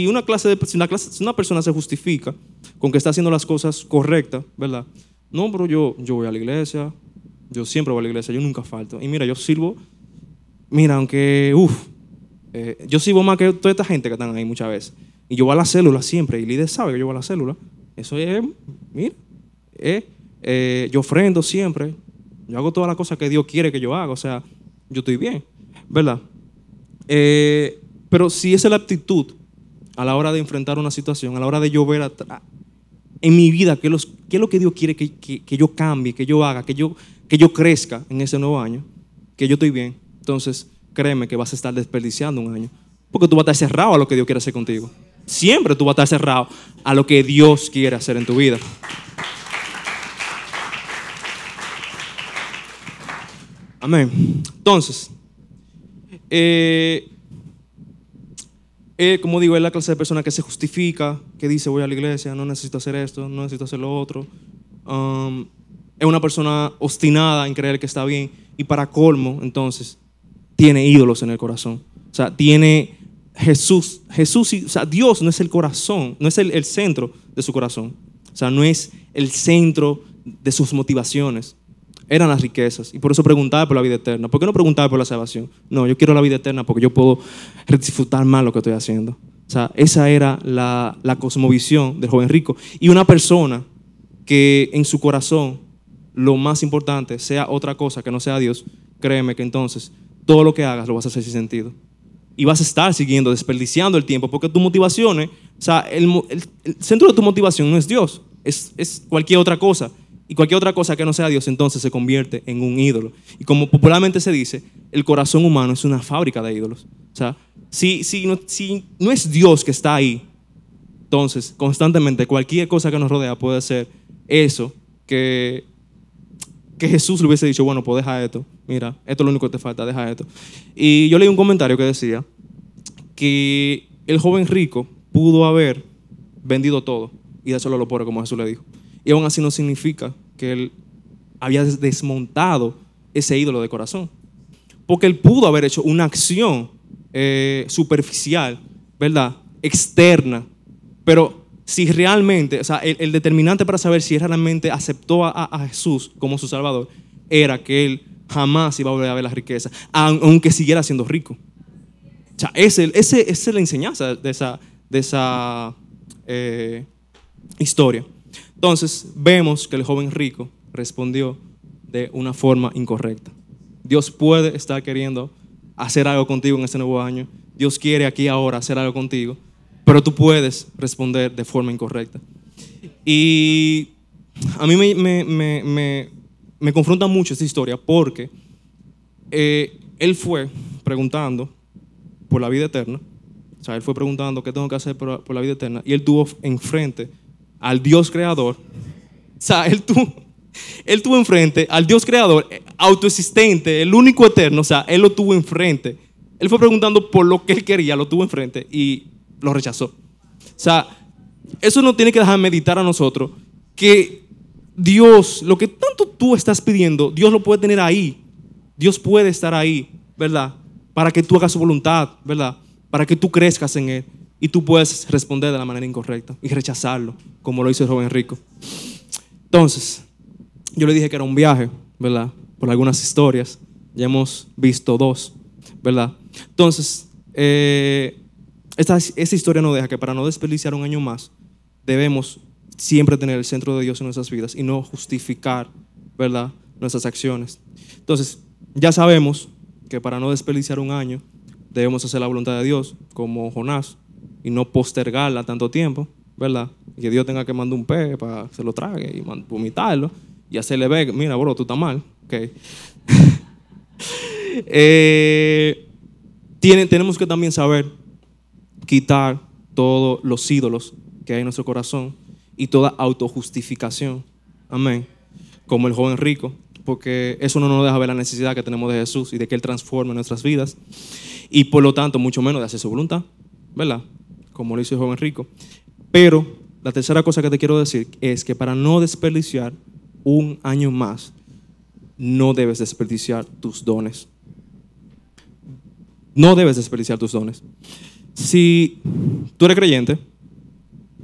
una clase si, una persona se justifica con que está haciendo las cosas correctas, ¿verdad? No, pero yo, yo voy a la iglesia, yo siempre voy a la iglesia, yo nunca falto. Y mira, yo sirvo, mira, aunque, uff, eh, yo sirvo más que toda esta gente que están ahí muchas veces. Y yo voy a la célula siempre, y el líder sabe que yo voy a la célula. Eso es, mira, eh, yo ofrendo siempre, yo hago todas las cosas que Dios quiere que yo haga, o sea, yo estoy bien, ¿verdad? pero si esa es la actitud a la hora de enfrentar una situación, a la hora de yo ver en mi vida qué es lo que Dios quiere que, que yo cambie, que yo haga, que yo que yo crezca en ese nuevo año, que yo estoy bien, entonces créeme que vas a estar desperdiciando un año. Porque tú vas a estar cerrado a lo que Dios quiere hacer contigo. Siempre tú vas a estar cerrado a lo que Dios quiere hacer en tu vida. Amén. Entonces, eh, eh, como digo, es la clase de persona que se justifica, que dice voy a la iglesia, no necesito hacer esto, no necesito hacer lo otro. Um, es una persona obstinada en creer que está bien y para colmo, entonces, tiene ídolos en el corazón. O sea, tiene Jesús, Jesús, o sea, Dios no es el corazón, no es el, centro de su corazón. O sea, no es el centro de sus motivaciones. Eran las riquezas. Y por eso preguntaba por la vida eterna. ¿Por qué no preguntaba por la salvación? No, yo quiero la vida eterna porque yo puedo disfrutar más lo que estoy haciendo. O sea, esa era la, la cosmovisión del joven rico. Y una persona que en su corazón lo más importante sea otra cosa que no sea Dios, créeme que entonces todo lo que hagas lo vas a hacer sin sentido. Y vas a estar siguiendo, desperdiciando el tiempo, porque tu motivaciones, o sea, el, centro de tu motivación no es Dios, es, es cualquier otra cosa. Y cualquier otra cosa que no sea Dios, entonces se convierte en un ídolo. Y como popularmente se dice, el corazón humano es una fábrica de ídolos. O sea, si, si, no, si no es Dios que está ahí, entonces constantemente cualquier cosa que nos rodea puede ser eso que que Jesús le hubiese dicho, bueno, pues deja esto, mira, esto es lo único que te falta, deja esto. Y yo leí un comentario que decía que el joven rico pudo haber vendido todo y eso lo pobre, como Jesús le dijo. Y aún así no significa que él había desmontado ese ídolo de corazón. Porque él pudo haber hecho una acción eh, superficial, ¿verdad? Externa, pero si realmente, o sea, el, determinante para saber si realmente aceptó a, Jesús como su Salvador era que él jamás iba a volver a ver la riqueza, aunque siguiera siendo rico. O sea, esa es la enseñanza de esa, de esa eh, historia. Entonces, vemos que el joven rico respondió de una forma incorrecta. Dios puede estar queriendo hacer algo contigo en este nuevo año. Dios quiere aquí ahora hacer algo contigo, pero tú puedes responder de forma incorrecta. Y a mí me, me, me, me confronta mucho esta historia porque eh, él fue preguntando por la vida eterna. O sea, él fue preguntando qué tengo que hacer por, por la vida eterna. Y él tuvo enfrente al Dios creador. O sea, él tuvo, él tuvo enfrente al Dios creador, eh, autoexistente, el único eterno. O sea, él lo tuvo enfrente. Él fue preguntando por lo que él quería, lo tuvo enfrente y lo rechazó. O sea, eso no tiene que dejar meditar a nosotros que Dios, lo que tanto tú estás pidiendo, Dios lo puede tener ahí. Dios puede estar ahí, ¿verdad? Para que tú hagas su voluntad, ¿verdad? Para que tú crezcas en Él y tú puedes responder de la manera incorrecta y rechazarlo, como lo hizo el joven rico. Entonces, yo le dije que era un viaje, ¿verdad? Por algunas historias. Ya hemos visto dos, ¿verdad? Entonces, eh, esta, esta historia nos deja que para no desperdiciar un año más, debemos siempre tener el centro de Dios en nuestras vidas y no justificar, ¿verdad?, nuestras acciones. Entonces, ya sabemos que para no desperdiciar un año, debemos hacer la voluntad de Dios, como Jonás, y no postergarla tanto tiempo, ¿verdad? Y que Dios tenga que mandar un pez para que se lo trague y vomitarlo y hacerle ver, mira, bro, tú estás mal. Okay. eh, tenemos que también saber quitar todos los ídolos que hay en nuestro corazón y toda autojustificación. Amén. Como el joven rico, porque eso no nos deja ver la necesidad que tenemos de Jesús y de que Él transforme nuestras vidas. Y por lo tanto, mucho menos de hacer su voluntad, ¿verdad? Como lo hizo joven rico. Pero la tercera cosa que te quiero decir es que para no desperdiciar un año más, no debes desperdiciar tus dones. No debes desperdiciar tus dones. Si tú eres creyente,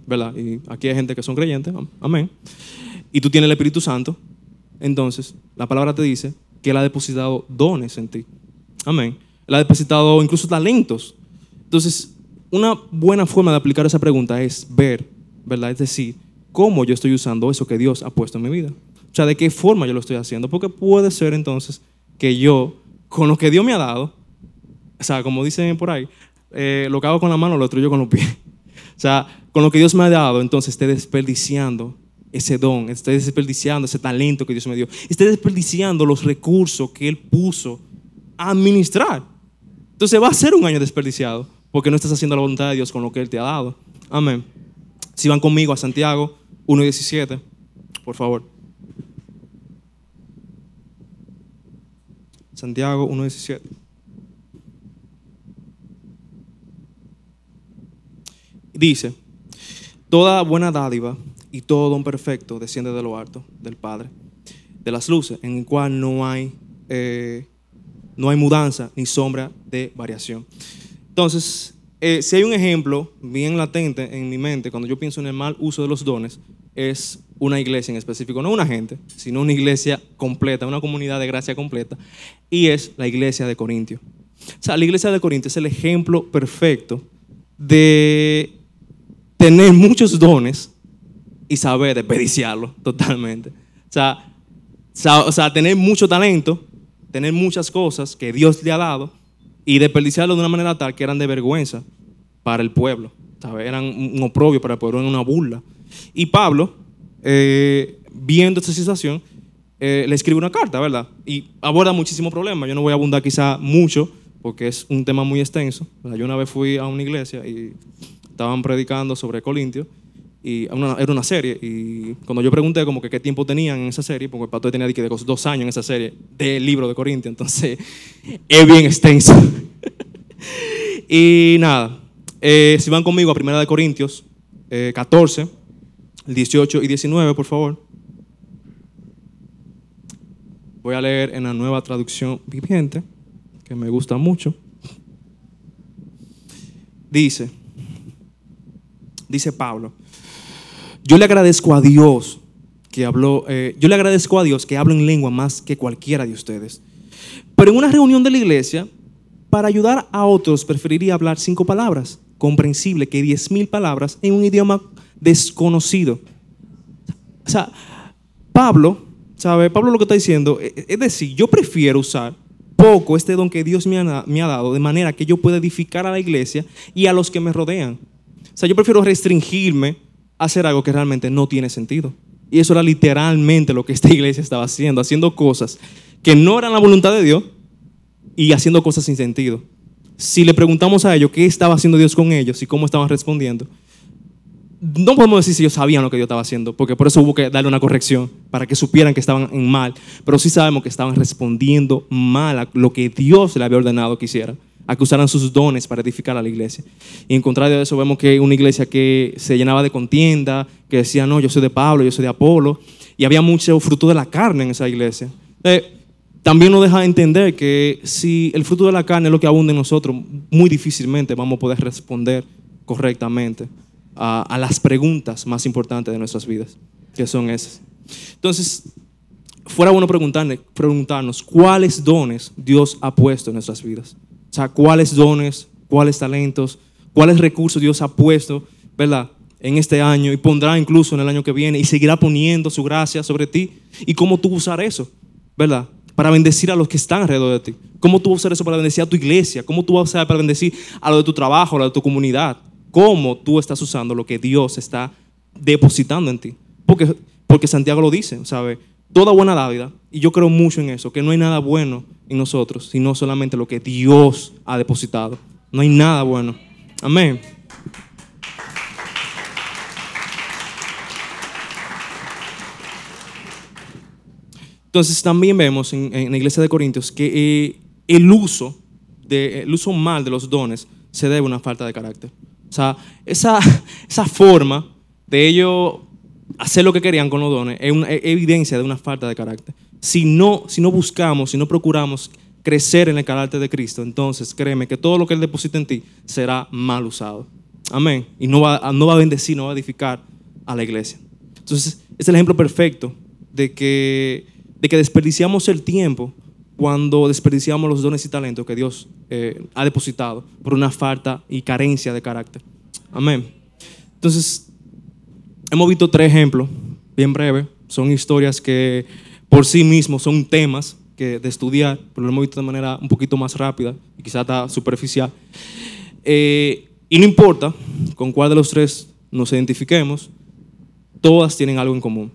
¿verdad? Y aquí hay gente que son creyentes, amén. Y tú tienes el Espíritu Santo, entonces la palabra te dice que Él ha depositado dones en ti. Amén. Él ha depositado incluso talentos. Entonces, una buena forma de aplicar esa pregunta es ver, ¿verdad? Es decir, cómo yo estoy usando eso que Dios ha puesto en mi vida. O sea, de qué forma yo lo estoy haciendo. Porque puede ser entonces que yo, con lo que Dios me ha dado, o sea, como dicen por ahí, eh, lo que hago con la mano lo yo con los pies. O sea, con lo que Dios me ha dado, entonces esté desperdiciando ese don, esté desperdiciando ese talento que Dios me dio, esté desperdiciando los recursos que Él puso a administrar. Entonces va a ser un año desperdiciado porque no estás haciendo la voluntad de Dios con lo que Él te ha dado. Amén. Si van conmigo a Santiago 1.17, por favor. Santiago 1.17. Dice, Toda buena dádiva y todo don perfecto desciende de lo alto, del Padre, de las luces, en el cual no hay, eh, no hay mudanza ni sombra de variación. Entonces, eh, si hay un ejemplo bien latente en mi mente cuando yo pienso en el mal uso de los dones, es una iglesia en específico, no una gente, sino una iglesia completa, una comunidad de gracia completa, y es la iglesia de Corintio. O sea, la iglesia de Corintio es el ejemplo perfecto de tener muchos dones y saber desperdiciarlos totalmente. O sea, o sea, tener mucho talento, tener muchas cosas que Dios le ha dado y desperdiciarlo de una manera tal que eran de vergüenza para el pueblo. ¿sabes? Eran un oprobio para el pueblo, eran una burla. Y Pablo, eh, viendo esta situación, eh, le escribe una carta, ¿verdad? Y aborda muchísimos problemas. Yo no voy a abundar quizá mucho porque es un tema muy extenso. Yo una vez fui a una iglesia y estaban predicando sobre Corintios y era una serie y cuando yo pregunté como que qué tiempo tenían en esa serie, porque el pastor tenía de dos años en esa serie del libro de Corintios, entonces es bien extenso. y nada, eh, si van conmigo a Primera de Corintios 14, eh, 18 y 19, por favor. Voy a leer en la nueva traducción viviente, que me gusta mucho. Dice, dice Pablo, yo le agradezco a Dios que habló, eh, yo le agradezco a Dios que hablo en lengua más que cualquiera de ustedes. Pero en una reunión de la iglesia, para ayudar a otros preferiría hablar cinco palabras, comprensible, que diez mil palabras en un idioma desconocido. O sea, Pablo, ¿sabe? Pablo lo que está diciendo e, e, es decir, yo prefiero usar poco este don que Dios me ha, me ha dado de manera que yo pueda edificar a la iglesia y a los que me rodean. O sea, yo prefiero restringirme hacer algo que realmente no tiene sentido. Y eso era literalmente lo que esta iglesia estaba haciendo, haciendo cosas que no eran la voluntad de Dios y haciendo cosas sin sentido. Si le preguntamos a ellos qué estaba haciendo Dios con ellos y cómo estaban respondiendo, no podemos decir si ellos sabían lo que Dios estaba haciendo, porque por eso hubo que darle una corrección, para que supieran que estaban en mal, pero sí sabemos que estaban respondiendo mal a lo que Dios le había ordenado que hicieran, a sus dones para edificar a la iglesia. Y en contrario de eso vemos que una iglesia que se llenaba de contienda, que decía, no, yo soy de Pablo, yo soy de Apolo, y había mucho fruto de la carne en esa iglesia. Eh, también nos deja entender que si el fruto de la carne es lo que abunda en nosotros, muy difícilmente vamos a poder responder correctamente a, las preguntas más importantes de nuestras vidas, que son esas. Entonces, fuera bueno preguntarnos cuáles dones Dios ha puesto en nuestras vidas. O sea, cuáles dones, cuáles talentos, cuáles recursos Dios ha puesto, ¿verdad? En este año y pondrá incluso en el año que viene y seguirá poniendo su gracia sobre ti. Y cómo tú usar eso, ¿verdad? Para bendecir a los que están alrededor de ti. ¿Cómo tú vas usar eso para bendecir a tu iglesia? ¿Cómo tú vas a usar para bendecir a lo de tu trabajo, a lo de tu comunidad? cómo tú estás usando lo que Dios está depositando en ti. Porque, porque Santiago lo dice, ¿sabe? Toda buena dávida, y yo creo mucho en eso, que no hay nada bueno en nosotros, sino solamente lo que Dios ha depositado. No hay nada bueno. Amén. Entonces también vemos en, la iglesia de Corintios que eh, el uso el uso mal de los dones se debe a una falta de carácter. O sea, esa, esa forma de ellos hacer lo que querían con los dones es evidencia de una falta de carácter. Si no, si no buscamos, si no procuramos crecer en el carácter de Cristo, entonces créeme que todo lo que Él deposita en ti será mal usado. Amén. Y no va, no va a bendecir, no va a edificar a la iglesia. Entonces, es el ejemplo perfecto de que, de que desperdiciamos el tiempo cuando desperdiciamos los dones y talentos que Dios eh, ha depositado por una falta y carencia de carácter. Amén. Entonces, hemos visto tres ejemplos, bien breves. Son historias que por sí mismos son temas que, de estudiar, pero lo hemos visto de manera un poquito más rápida y quizá está superficial. Eh, y no importa con cuál de los tres nos identifiquemos, todas tienen algo en común.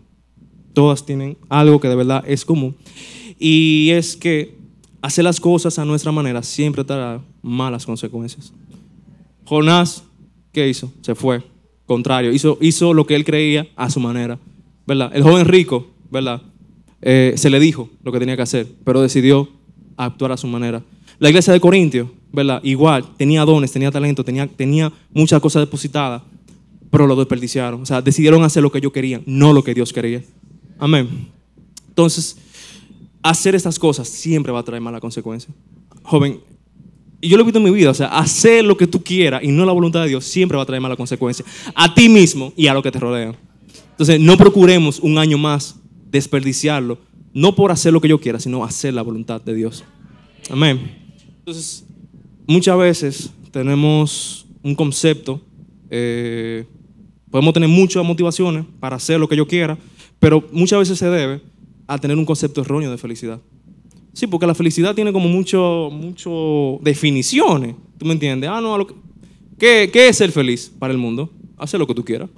Todas tienen algo que de verdad es común. Y es que hacer las cosas a nuestra manera siempre traerá malas consecuencias. Jonás, ¿qué hizo? Se fue. Contrario, hizo, hizo lo que él creía a su manera. ¿Verdad? El joven rico, ¿verdad? Eh, se le dijo lo que tenía que hacer, pero decidió actuar a su manera. La iglesia de Corintios, ¿verdad? Igual, tenía dones, tenía talento, tenía, tenía muchas cosas depositadas, pero lo desperdiciaron. O sea, decidieron hacer lo que ellos querían, no lo que Dios quería. Amén. Entonces, hacer estas cosas siempre va a traer mala consecuencia. Joven, y yo lo he visto en mi vida, o sea, hacer lo que tú quieras y no la voluntad de Dios siempre va a traer mala consecuencia a ti mismo y a lo que te rodea. Entonces, no procuremos un año más desperdiciarlo, no por hacer lo que yo quiera, sino hacer la voluntad de Dios. Amén. Entonces, muchas veces tenemos un concepto, eh, podemos tener muchas motivaciones para hacer lo que yo quiera, pero muchas veces se debe a tener un concepto erróneo de felicidad. Sí, porque la felicidad tiene como mucho, mucho definiciones. ¿Tú me entiendes? Ah, no, ¿Qué, ¿Qué, es ser feliz para el mundo? Hacer lo que tú quieras.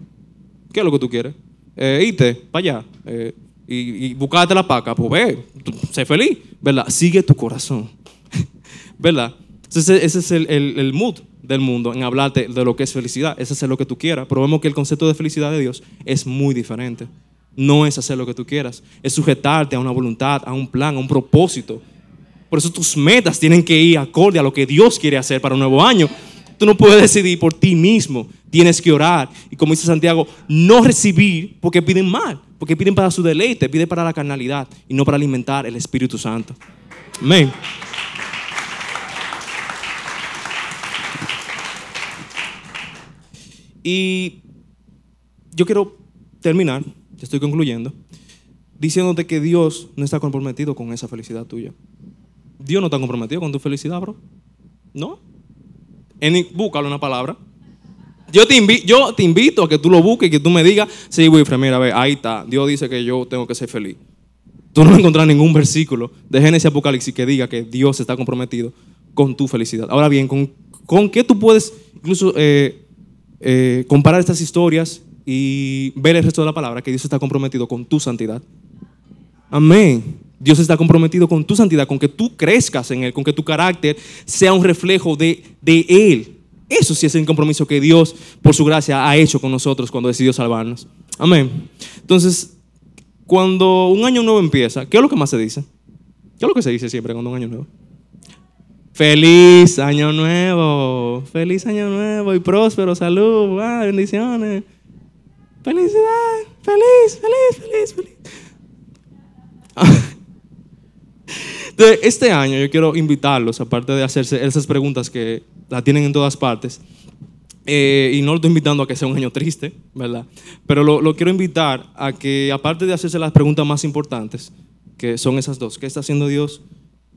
¿Qué es lo que tú quieres? Eh, irte para allá eh, y, y buscarte la paca. Pues ve, sé feliz, ¿verdad? Sigue tu corazón, ¿verdad? Entonces, ese es el, el, el, mood del mundo en hablarte de lo que es felicidad. Ese es lo que tú quieras. Pero vemos que el concepto de felicidad de Dios es muy diferente no es hacer lo que tú quieras, es sujetarte a una voluntad, a un plan, a un propósito. Por eso tus metas tienen que ir acorde a lo que Dios quiere hacer para un nuevo año. Tú no puedes decidir por ti mismo, tienes que orar. Y como dice Santiago, no recibir porque piden mal, porque piden para su deleite, piden para la carnalidad y no para alimentar el Espíritu Santo. Amén. Y yo quiero terminar ya estoy concluyendo, diciéndote que Dios no está comprometido con esa felicidad tuya. Dios no está comprometido con tu felicidad, bro. ¿No? En, búscalo una palabra. Yo te, invito a que tú lo busques y que tú me digas, sí, Wilfred, mira, a ahí está. Dios dice que yo tengo que ser feliz. Tú no vas a encontrar ningún versículo de Génesis Apocalipsis que diga que Dios está comprometido con tu felicidad. Ahora bien, ¿con, con qué tú puedes incluso eh, eh, comparar estas historias y ver el resto de la palabra? Que Dios está comprometido con tu santidad. Amén. Dios está comprometido con tu santidad, con que tú crezcas en Él, con que tu carácter sea un reflejo de, de Él. Eso sí es el compromiso que Dios, por su gracia, ha hecho con nosotros cuando decidió salvarnos. Amén. Entonces, cuando un año nuevo empieza, ¿qué es lo que más se dice? ¿Qué es lo que se dice siempre cuando un año nuevo? Feliz año nuevo, feliz año nuevo y próspero, salud, bendiciones. Felicidad, feliz, feliz, feliz, feliz. Este año yo quiero invitarlos, aparte de hacerse esas preguntas que la tienen en todas partes, eh, y no lo estoy invitando a que sea un año triste, ¿verdad? Pero lo, quiero invitar a que, aparte de hacerse las preguntas más importantes, que son esas dos, ¿qué está haciendo Dios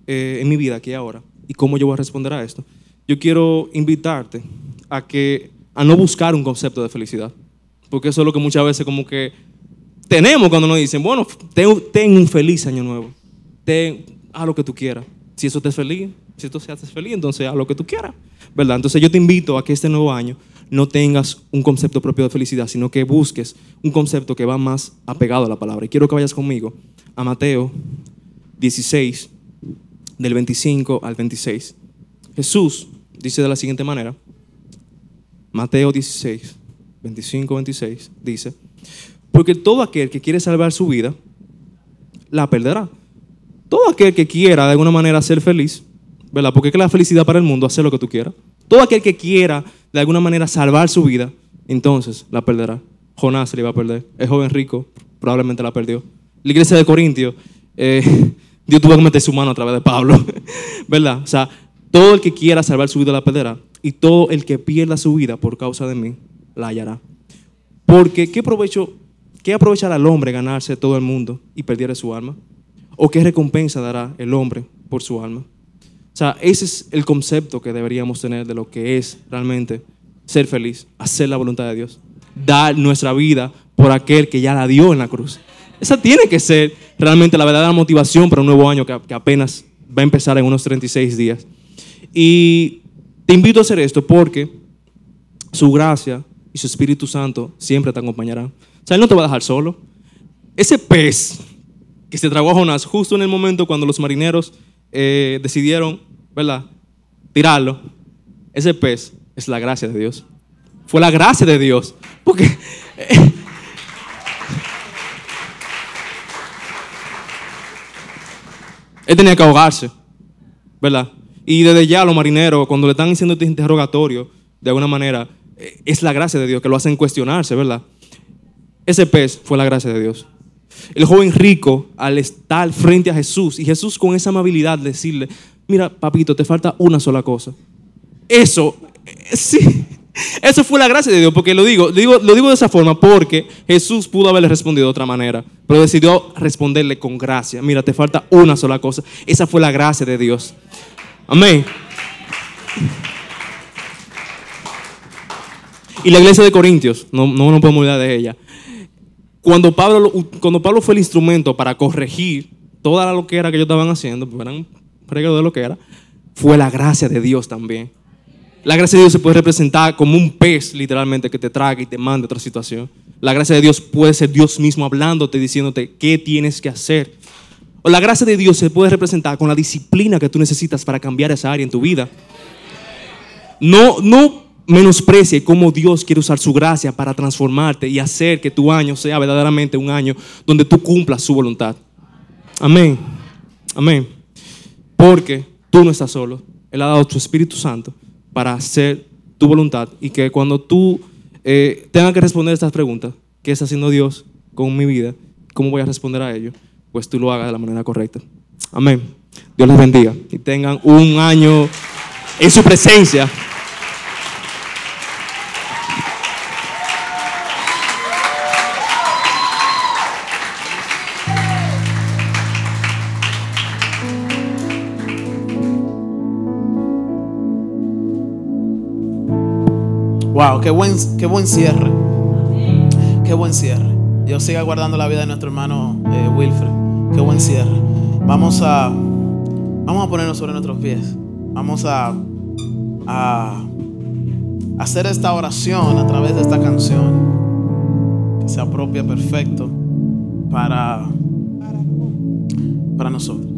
eh, en mi vida aquí ahora? ¿Y cómo yo voy a responder a esto? Yo quiero invitarte a que a no buscar un concepto de felicidad, porque eso es lo que muchas veces como que tenemos cuando nos dicen, bueno, ten, un feliz año nuevo, ten, haz lo que tú quieras. Si eso te hace feliz, si esto se feliz, entonces haz lo que tú quieras, ¿verdad? Entonces yo te invito a que este nuevo año no tengas un concepto propio de felicidad, sino que busques un concepto que va más apegado a la palabra. Y quiero que vayas conmigo a Mateo 16, del 25 al 26. Jesús dice de la siguiente manera, Mateo 16, 25, 26, dice, porque todo aquel que quiere salvar su vida, la perderá. Todo aquel que quiera de alguna manera ser feliz, ¿verdad? Porque es que la felicidad para el mundo, hacer lo que tú quieras. Todo aquel que quiera de alguna manera salvar su vida, entonces la perderá. Jonás se le iba a perder. El joven rico probablemente la perdió. La iglesia de Corintio, eh, Dios tuvo que meter su mano a través de Pablo, ¿verdad? O sea, todo el que quiera salvar su vida la perderá. Y todo el que pierda su vida por causa de mí, la hallará. Porque ¿qué provecho, qué aprovechará el hombre ganarse todo el mundo y perdiera su alma? ¿O qué recompensa dará el hombre por su alma? O sea, ese es el concepto que deberíamos tener de lo que es realmente ser feliz, hacer la voluntad de Dios, dar nuestra vida por aquel que ya la dio en la cruz. Esa tiene que ser realmente la verdadera motivación para un nuevo año que, apenas va a empezar en unos 36 días. Y te invito a hacer esto porque su gracia y su Espíritu Santo siempre te acompañarán. O sea, Él no te va a dejar solo. Ese pez que se tragó a justo en el momento cuando los marineros eh, decidieron, ¿verdad?, tirarlo. Ese pez es la gracia de Dios. Fue la gracia de Dios. Porque... él tenía que ahogarse, ¿verdad? Y desde ya los marineros, cuando le están haciendo este interrogatorio, de alguna manera, eh, es la gracia de Dios que lo hacen cuestionarse, ¿verdad? Ese pez fue la gracia de Dios. El joven rico, al estar frente a Jesús, y Jesús con esa amabilidad decirle, mira, papito, te falta una sola cosa. Eso, eh, sí, eso fue la gracia de Dios, porque lo digo, lo digo, lo digo de esa forma, porque Jesús pudo haberle respondido de otra manera, pero decidió responderle con gracia. Mira, te falta una sola cosa. Esa fue la gracia de Dios. Amén. Y la iglesia de Corintios, no, no nos podemos olvidar de ella. Cuando Pablo, cuando Pablo fue el instrumento para corregir toda lo que era que ellos estaban haciendo, eran regalo de lo que era, fue la gracia de Dios también. La gracia de Dios se puede representar como un pez, literalmente, que te traga y te manda a otra situación. La gracia de Dios puede ser Dios mismo hablándote, diciéndote qué tienes que hacer. O la gracia de Dios se puede representar con la disciplina que tú necesitas para cambiar esa área en tu vida. No, no menosprecie cómo Dios quiere usar su gracia para transformarte y hacer que tu año sea verdaderamente un año donde tú cumplas su voluntad. Amén. Amén. Porque tú no estás solo. Él ha dado tu Espíritu Santo para hacer tu voluntad y que cuando tú eh, tengas que responder estas preguntas, ¿qué está haciendo Dios con mi vida? ¿Cómo voy a responder a ello? Pues tú lo hagas de la manera correcta. Amén. Dios les bendiga y tengan un año en su presencia. Wow, qué buen, qué buen cierre. Qué buen cierre. Dios siga guardando la vida de nuestro hermano eh, Wilfred. Qué buen cierre. Vamos a, vamos a ponernos sobre nuestros pies. Vamos a, a hacer esta oración a través de esta canción que sea propia perfecto para, para nosotros.